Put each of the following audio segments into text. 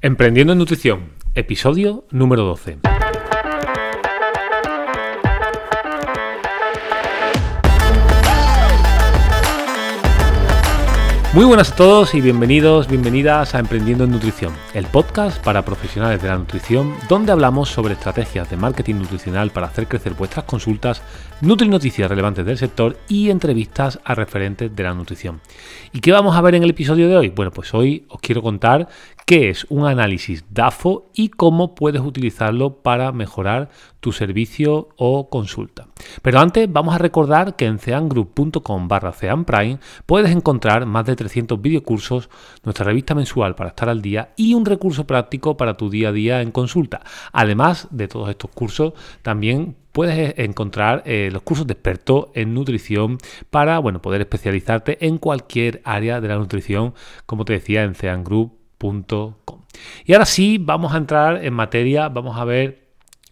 Emprendiendo en Nutrición, episodio número 12. Muy buenas a todos y bienvenidos, bienvenidas a Emprendiendo en Nutrición, el podcast para profesionales de la nutrición, donde hablamos sobre estrategias de marketing nutricional para hacer crecer vuestras consultas, nutri noticias relevantes del sector y entrevistas a referentes de la nutrición. ¿Y qué vamos a ver en el episodio de hoy? Bueno, pues hoy os quiero contar qué es un análisis DAFO y cómo puedes utilizarlo para mejorar tu servicio o consulta. Pero antes vamos a recordar que en ceangroup.com barra ceanprime puedes encontrar más de 300 videocursos, nuestra revista mensual para estar al día y un recurso práctico para tu día a día en consulta. Además de todos estos cursos, también puedes encontrar eh, los cursos de experto en nutrición para bueno, poder especializarte en cualquier área de la nutrición, como te decía, en ceangroup y ahora sí, vamos a entrar en materia, vamos a ver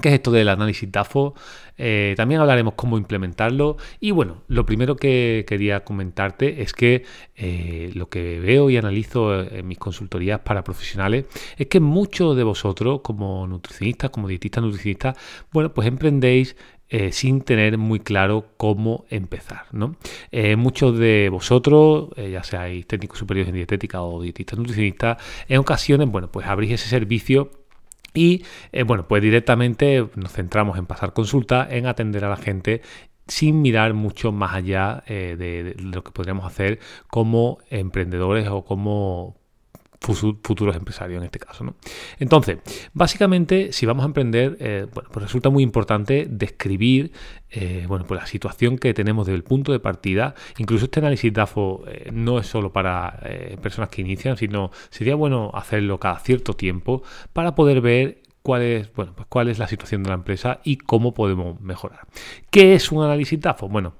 qué es esto del análisis DAFO. Eh, también hablaremos cómo implementarlo. Y bueno, lo primero que quería comentarte es que eh, lo que veo y analizo en mis consultorías para profesionales es que muchos de vosotros, como nutricionistas, como dietistas nutricionistas, bueno, pues emprendéis eh, sin tener muy claro cómo empezar. ¿no? Muchos de vosotros, ya seáis técnicos superiores en dietética o dietistas nutricionistas, en ocasiones, bueno, pues abrís ese servicio y bueno, pues directamente nos centramos en pasar consulta, en atender a la gente sin mirar mucho más allá de, lo que podríamos hacer como emprendedores o como futuros empresarios en este caso. ¿no? Entonces, básicamente, si vamos a emprender, eh, bueno, pues resulta muy importante describir eh, bueno, pues la situación que tenemos desde el punto de partida. Incluso este análisis DAFO eh, no es solo para personas que inician, sino sería bueno hacerlo cada cierto tiempo para poder ver cuál es, bueno, pues cuál es la situación de la empresa y cómo podemos mejorar. ¿Qué es un análisis DAFO? Bueno,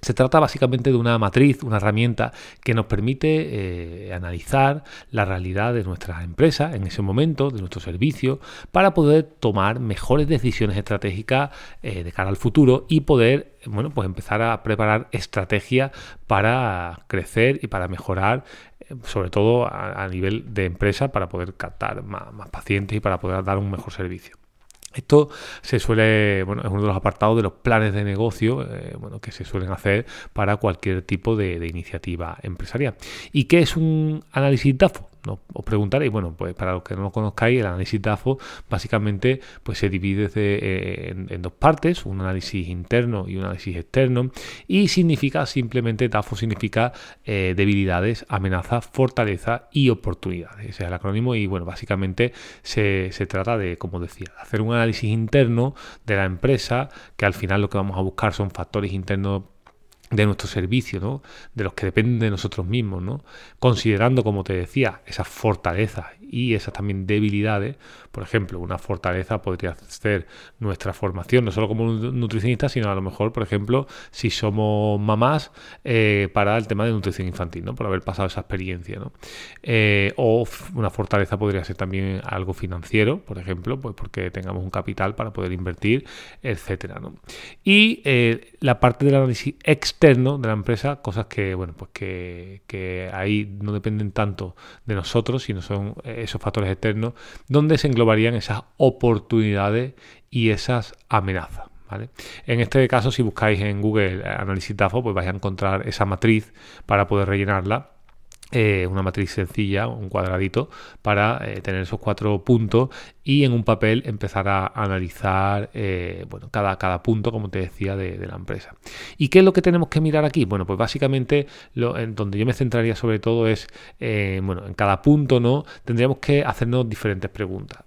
se trata básicamente de una matriz, una herramienta que nos permite eh, analizar la realidad de nuestra empresa en ese momento, de nuestro servicio, para poder tomar mejores decisiones estratégicas eh, de cara al futuro y poder bueno, pues empezar a preparar estrategias para crecer y para mejorar, eh, sobre todo a, nivel de empresa, para poder captar más pacientes y para poder dar un mejor servicio. Esto se suele, bueno, es uno de los apartados de los planes de negocio eh, bueno, que se suelen hacer para cualquier tipo de, de, iniciativa empresarial. ¿Y qué es un análisis DAFO? Os preguntaréis, bueno, pues para los que no lo conozcáis, el análisis DAFO básicamente pues se divide eh, en, dos partes, un análisis interno y un análisis externo, y significa simplemente, DAFO significa eh, debilidades, amenazas, fortaleza y oportunidades. Ese es el acrónimo y bueno, básicamente se, se trata de, como decía, hacer un análisis interno de la empresa, que al final lo que vamos a buscar son factores internos de nuestro servicio, ¿no? de los que dependen de nosotros mismos, ¿no? considerando, como te decía, esas fortalezas y esas también debilidades. Por ejemplo, una fortaleza podría ser nuestra formación, no solo como nutricionista, sino a lo mejor, por ejemplo, si somos mamás eh, para el tema de nutrición infantil, ¿no? por haber pasado esa experiencia. ¿no? Eh, o una fortaleza podría ser también algo financiero, por ejemplo, pues porque tengamos un capital para poder invertir, etcétera. ¿no? Y eh, la parte del análisis externo de la empresa, cosas que, bueno, pues que, que ahí no dependen tanto de nosotros, sino son esos factores externos, donde se englobarían esas oportunidades y esas amenazas. ¿Vale? En este caso, si buscáis en Google Análisis DAFO, pues vais a encontrar esa matriz para poder rellenarla eh, una matriz sencilla, un cuadradito, para eh, tener esos cuatro puntos y en un papel empezar a analizar eh, bueno, cada, cada punto, como te decía, de, la empresa. ¿Y qué es lo que tenemos que mirar aquí? Bueno, pues básicamente lo, en donde yo me centraría sobre todo es, bueno, en cada punto, ¿no? Tendríamos que hacernos diferentes preguntas.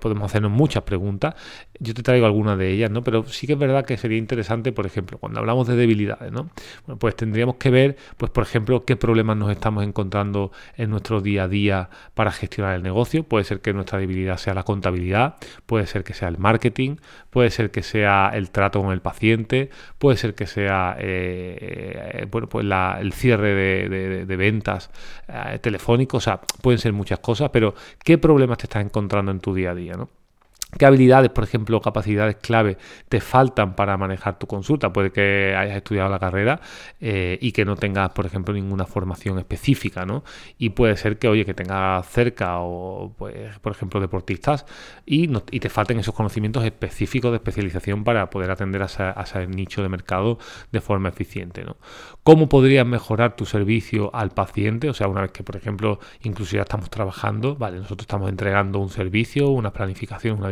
podemos hacernos muchas preguntas. Yo te traigo algunas de ellas, ¿no? Pero sí que es verdad que sería interesante, por ejemplo, cuando hablamos de debilidades, ¿no? Bueno, pues tendríamos que ver, pues por ejemplo, qué problemas nos estamos encontrando en nuestro día a día para gestionar el negocio. Puede ser que nuestra debilidad sea la contabilidad, puede ser que sea el marketing, puede ser que sea el trato con el paciente, puede ser que sea eh, eh, bueno, pues el cierre de, ventas eh, telefónicos, o sea, pueden ser muchas cosas, pero ¿qué problemas te estás encontrando en tu día a día? ¿no? Qué habilidades, por ejemplo, capacidades clave te faltan para manejar tu consulta. Puede que hayas estudiado la carrera eh, y que no tengas, por ejemplo, ninguna formación específica, ¿no? Y puede ser que, oye, que tengas cerca o, pues, por ejemplo, deportistas y, te falten esos conocimientos específicos de especialización para poder atender a, ese nicho de mercado de forma eficiente, ¿no? ¿Cómo podrías mejorar tu servicio al paciente? O sea, una vez que, por ejemplo, incluso ya estamos trabajando, vale, nosotros estamos entregando un servicio, una planificación, una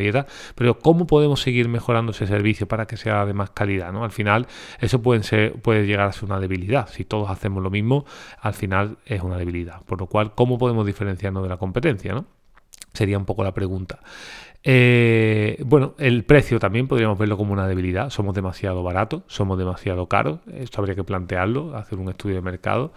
pero ¿cómo podemos seguir mejorando ese servicio para que sea de más calidad? ¿no? Al final, eso puede, ser, puede llegar a ser una debilidad. Si todos hacemos lo mismo, al final es una debilidad. Por lo cual, ¿cómo podemos diferenciarnos de la competencia? ¿no? Sería un poco la pregunta. Eh, bueno, el precio también podríamos verlo como una debilidad. Somos demasiado baratos, somos demasiado caros. Esto habría que plantearlo, hacer un estudio de mercado.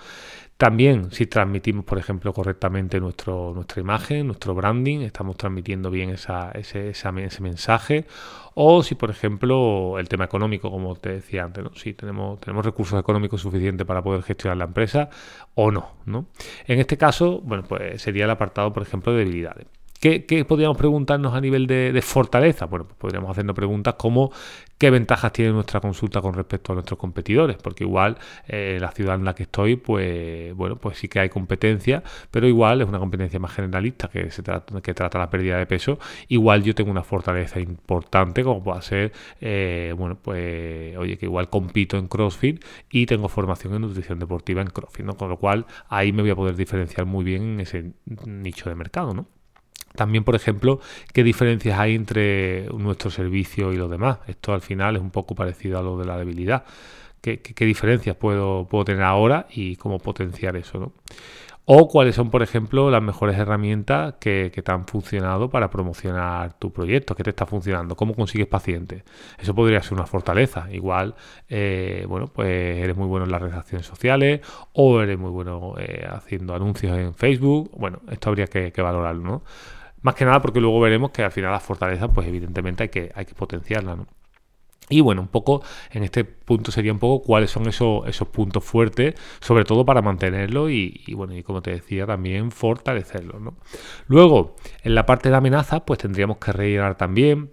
También si transmitimos, por ejemplo, correctamente nuestro, nuestra imagen, nuestro branding, estamos transmitiendo bien esa, ese, ese, mensaje. O si, por ejemplo, el tema económico, como te decía antes, ¿no? si tenemos, tenemos recursos económicos suficientes para poder gestionar la empresa o no, no. En este caso, bueno, pues sería el apartado, por ejemplo, de debilidades. ¿Qué, podríamos preguntarnos a nivel de, fortaleza? Bueno, pues podríamos hacernos preguntas como qué ventajas tiene nuestra consulta con respecto a nuestros competidores, porque igual eh, la ciudad en la que estoy, pues bueno, pues sí que hay competencia, pero igual es una competencia más generalista que se trata, que trata la pérdida de peso. Igual yo tengo una fortaleza importante, como puede ser, eh, bueno, pues oye, que igual compito en CrossFit y tengo formación en nutrición deportiva en CrossFit, ¿no? Con lo cual ahí me voy a poder diferenciar muy bien en ese nicho de mercado, ¿no? También, por ejemplo, qué diferencias hay entre nuestro servicio y los demás. Esto al final es un poco parecido a lo de la debilidad. ¿Qué, diferencias puedo, puedo, tener ahora y cómo potenciar eso? ¿no? O cuáles son, por ejemplo, las mejores herramientas que, te han funcionado para promocionar tu proyecto, que te está funcionando, cómo consigues pacientes. Eso podría ser una fortaleza. Igual, eh, bueno, pues eres muy bueno en las redes sociales o eres muy bueno eh, haciendo anuncios en Facebook. Bueno, esto habría que, que valorarlo, ¿no? Más que nada porque luego veremos que al final la fortaleza, pues evidentemente hay que, hay que potenciarla, ¿no? Y bueno, un poco en este punto sería un poco cuáles son esos, esos puntos fuertes, sobre todo para mantenerlo y, bueno, y como te decía, también fortalecerlo. ¿no? Luego, en la parte de amenaza, pues tendríamos que rellenar también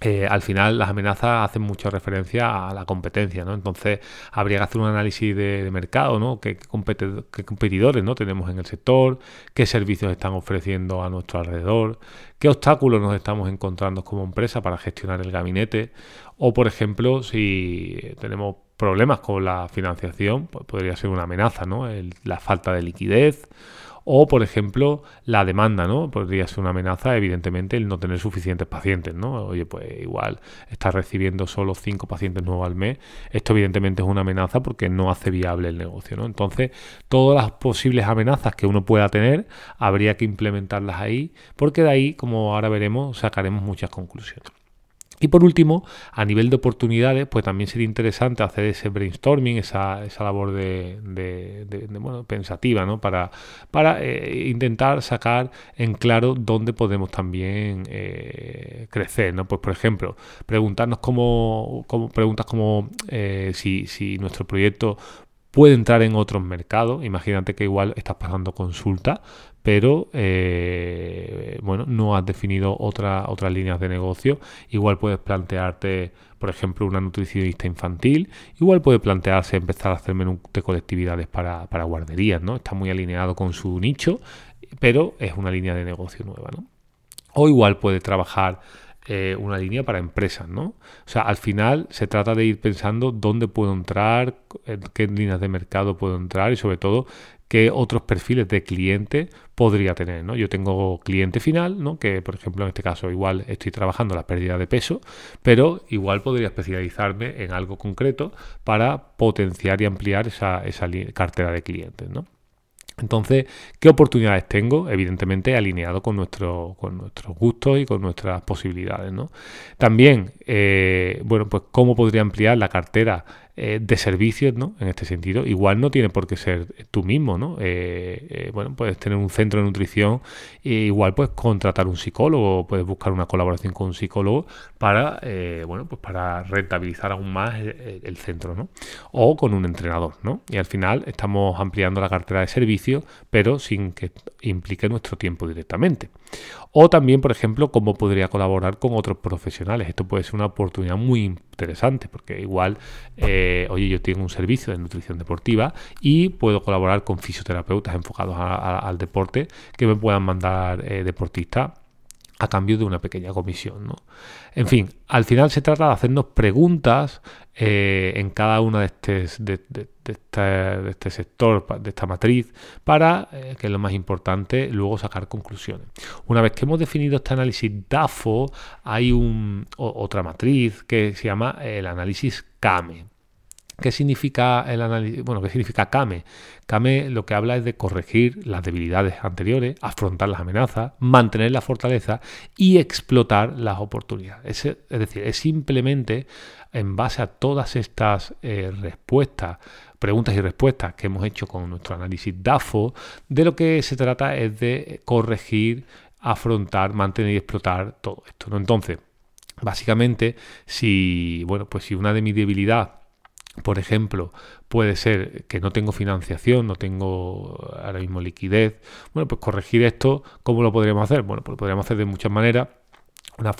eh, al final las amenazas hacen mucha referencia a la competencia, ¿no? Entonces habría que hacer un análisis de, mercado, ¿no? ¿Qué, competidores ¿no? tenemos en el sector? ¿Qué servicios están ofreciendo a nuestro alrededor? ¿Qué obstáculos nos estamos encontrando como empresa para gestionar el gabinete? O, por ejemplo, si tenemos problemas con la financiación, pues podría ser una amenaza, ¿no? la falta de liquidez o, por ejemplo, la demanda, ¿no? Podría ser una amenaza, evidentemente, el no tener suficientes pacientes, ¿no? Oye, pues igual estás recibiendo solo cinco pacientes nuevos al mes. Esto, evidentemente, es una amenaza porque no hace viable el negocio, ¿no? Entonces, todas las posibles amenazas que uno pueda tener, habría que implementarlas ahí, porque de ahí, como ahora veremos, sacaremos muchas conclusiones. Y por último, a nivel de oportunidades, pues también sería interesante hacer ese brainstorming, esa, esa labor de, bueno, pensativa, ¿no? Para, para eh, intentar sacar en claro dónde podemos también eh, crecer, ¿no? Pues por ejemplo, preguntarnos cómo, preguntas como eh, si, si nuestro proyecto puede entrar en otros mercados. Imagínate que igual estás pasando consulta, pero eh, bueno, no has definido otra, otras líneas de negocio. Igual puedes plantearte, por ejemplo, una nutricionista infantil. Igual puede plantearse empezar a hacer menú de colectividades para, para guarderías, ¿no? Está muy alineado con su nicho, pero es una línea de negocio nueva, ¿no? O igual puede trabajar eh, una línea para empresas, ¿no? O sea, al final se trata de ir pensando dónde puedo entrar, en qué líneas de mercado puedo entrar y sobre todo qué otros perfiles de cliente podría tener, ¿no? Yo tengo cliente final, ¿no? Que por ejemplo en este caso igual estoy trabajando la pérdida de peso, pero igual podría especializarme en algo concreto para potenciar y ampliar esa, esa cartera de clientes, ¿no? Entonces, ¿qué oportunidades tengo? Evidentemente alineado con, nuestro, con nuestros gustos y con nuestras posibilidades. ¿no? También, eh, bueno, pues cómo podría ampliar la cartera eh, de servicios, ¿no? En este sentido, igual no tiene por qué ser tú mismo, ¿no? Eh, eh, bueno, puedes tener un centro de nutrición e igual puedes contratar un psicólogo, puedes buscar una colaboración con un psicólogo para, bueno, pues para rentabilizar aún más el, centro, ¿no? O con un entrenador, ¿no? Y al final estamos ampliando la cartera de servicios, pero sin que implique nuestro tiempo directamente. O también, por ejemplo, cómo podría colaborar con otros profesionales. Esto puede ser una oportunidad muy interesante, porque igual, eh, oye, yo tengo un servicio de nutrición deportiva y puedo colaborar con fisioterapeutas enfocados al deporte que me puedan mandar eh, deportistas a cambio de una pequeña comisión. ¿no? En fin, al final se trata de hacernos preguntas eh, en cada una de este, de, este, sector, de esta matriz, para, eh, que es lo más importante, luego sacar conclusiones. Una vez que hemos definido este análisis DAFO, hay un, otra matriz que se llama el análisis CAME. ¿Qué significa el análisis? Bueno, ¿qué significa CAME? CAME lo que habla es de corregir las debilidades anteriores, afrontar las amenazas, mantener la fortaleza y explotar las oportunidades. Es, decir, es simplemente en base a todas estas eh, respuestas, preguntas y respuestas que hemos hecho con nuestro análisis DAFO, de lo que se trata es de corregir, afrontar, mantener y explotar todo esto. ¿no? Entonces, básicamente, si, bueno, pues si una de mis debilidades por ejemplo, puede ser que no tengo financiación, no tengo ahora mismo liquidez. Bueno, pues corregir esto, ¿cómo lo podríamos hacer? Bueno, pues lo podríamos hacer de muchas maneras.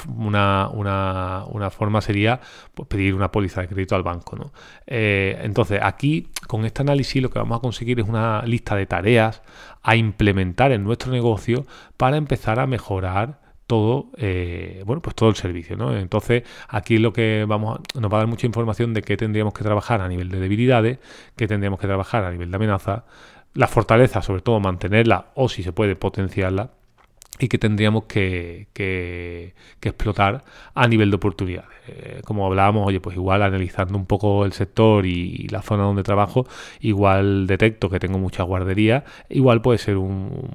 Una, una, forma sería pues, pedir una póliza de crédito al banco. ¿no? Eh, entonces, aquí con este análisis lo que vamos a conseguir es una lista de tareas a implementar en nuestro negocio para empezar a mejorar todo, eh, bueno, pues todo el servicio, ¿no? Entonces, aquí lo que vamos a, nos va a dar mucha información de qué tendríamos que trabajar a nivel de debilidades, qué tendríamos que trabajar a nivel de amenaza, la fortaleza, sobre todo mantenerla o si se puede potenciarla y que tendríamos que, que, explotar a nivel de oportunidades. Eh, como hablábamos, oye, pues igual analizando un poco el sector y, la zona donde trabajo, igual detecto que tengo mucha guardería, igual puede ser un,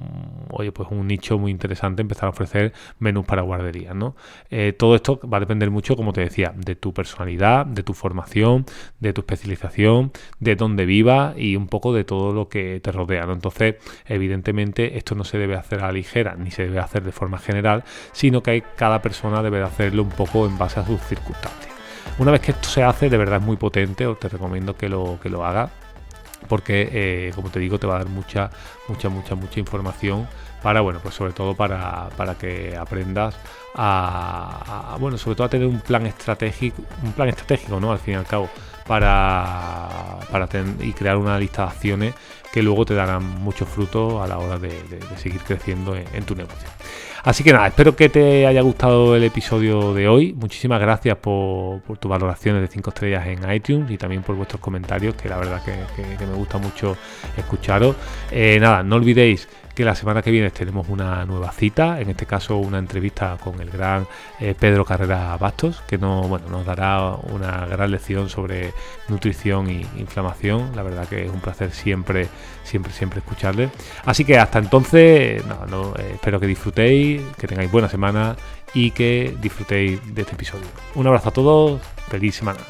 oye, pues un nicho muy interesante empezar a ofrecer menús para guarderías, ¿no? Eh, todo esto va a depender mucho, como te decía, de tu personalidad, de tu formación, de tu especialización, de dónde vivas y un poco de todo lo que te rodea. Entonces, evidentemente, esto no se debe hacer a la ligera, ni se debe hacer de forma general, sino que cada persona debe hacerlo un poco en base a sus circunstancias. Una vez que esto se hace, de verdad es muy potente, os te recomiendo que lo, que lo hagas, porque eh, como te digo, te va a dar mucha, mucha, mucha, mucha información para, bueno, pues sobre todo para, para que aprendas a, bueno, sobre todo a tener un plan estratégico, un plan estratégico, ¿no? Al fin y al cabo, para, para y crear una lista de acciones que luego te darán mucho fruto a la hora de, seguir creciendo en, tu negocio. Así que nada, espero que te haya gustado el episodio de hoy. Muchísimas gracias por, tus valoraciones de 5 estrellas en iTunes y también por vuestros comentarios, que la verdad que, me gusta mucho escucharos. Eh, nada, no olvidéis que la semana que viene tenemos una nueva cita, en este caso una entrevista con el gran eh, Pedro Carrera Bastos, que nos dará una gran lección sobre nutrición e inflamación. La verdad que es un placer siempre, siempre, siempre escucharle. Así que hasta entonces, eh, espero que disfrutéis, que tengáis buena semana y que disfrutéis de este episodio. Un abrazo a todos, feliz semana.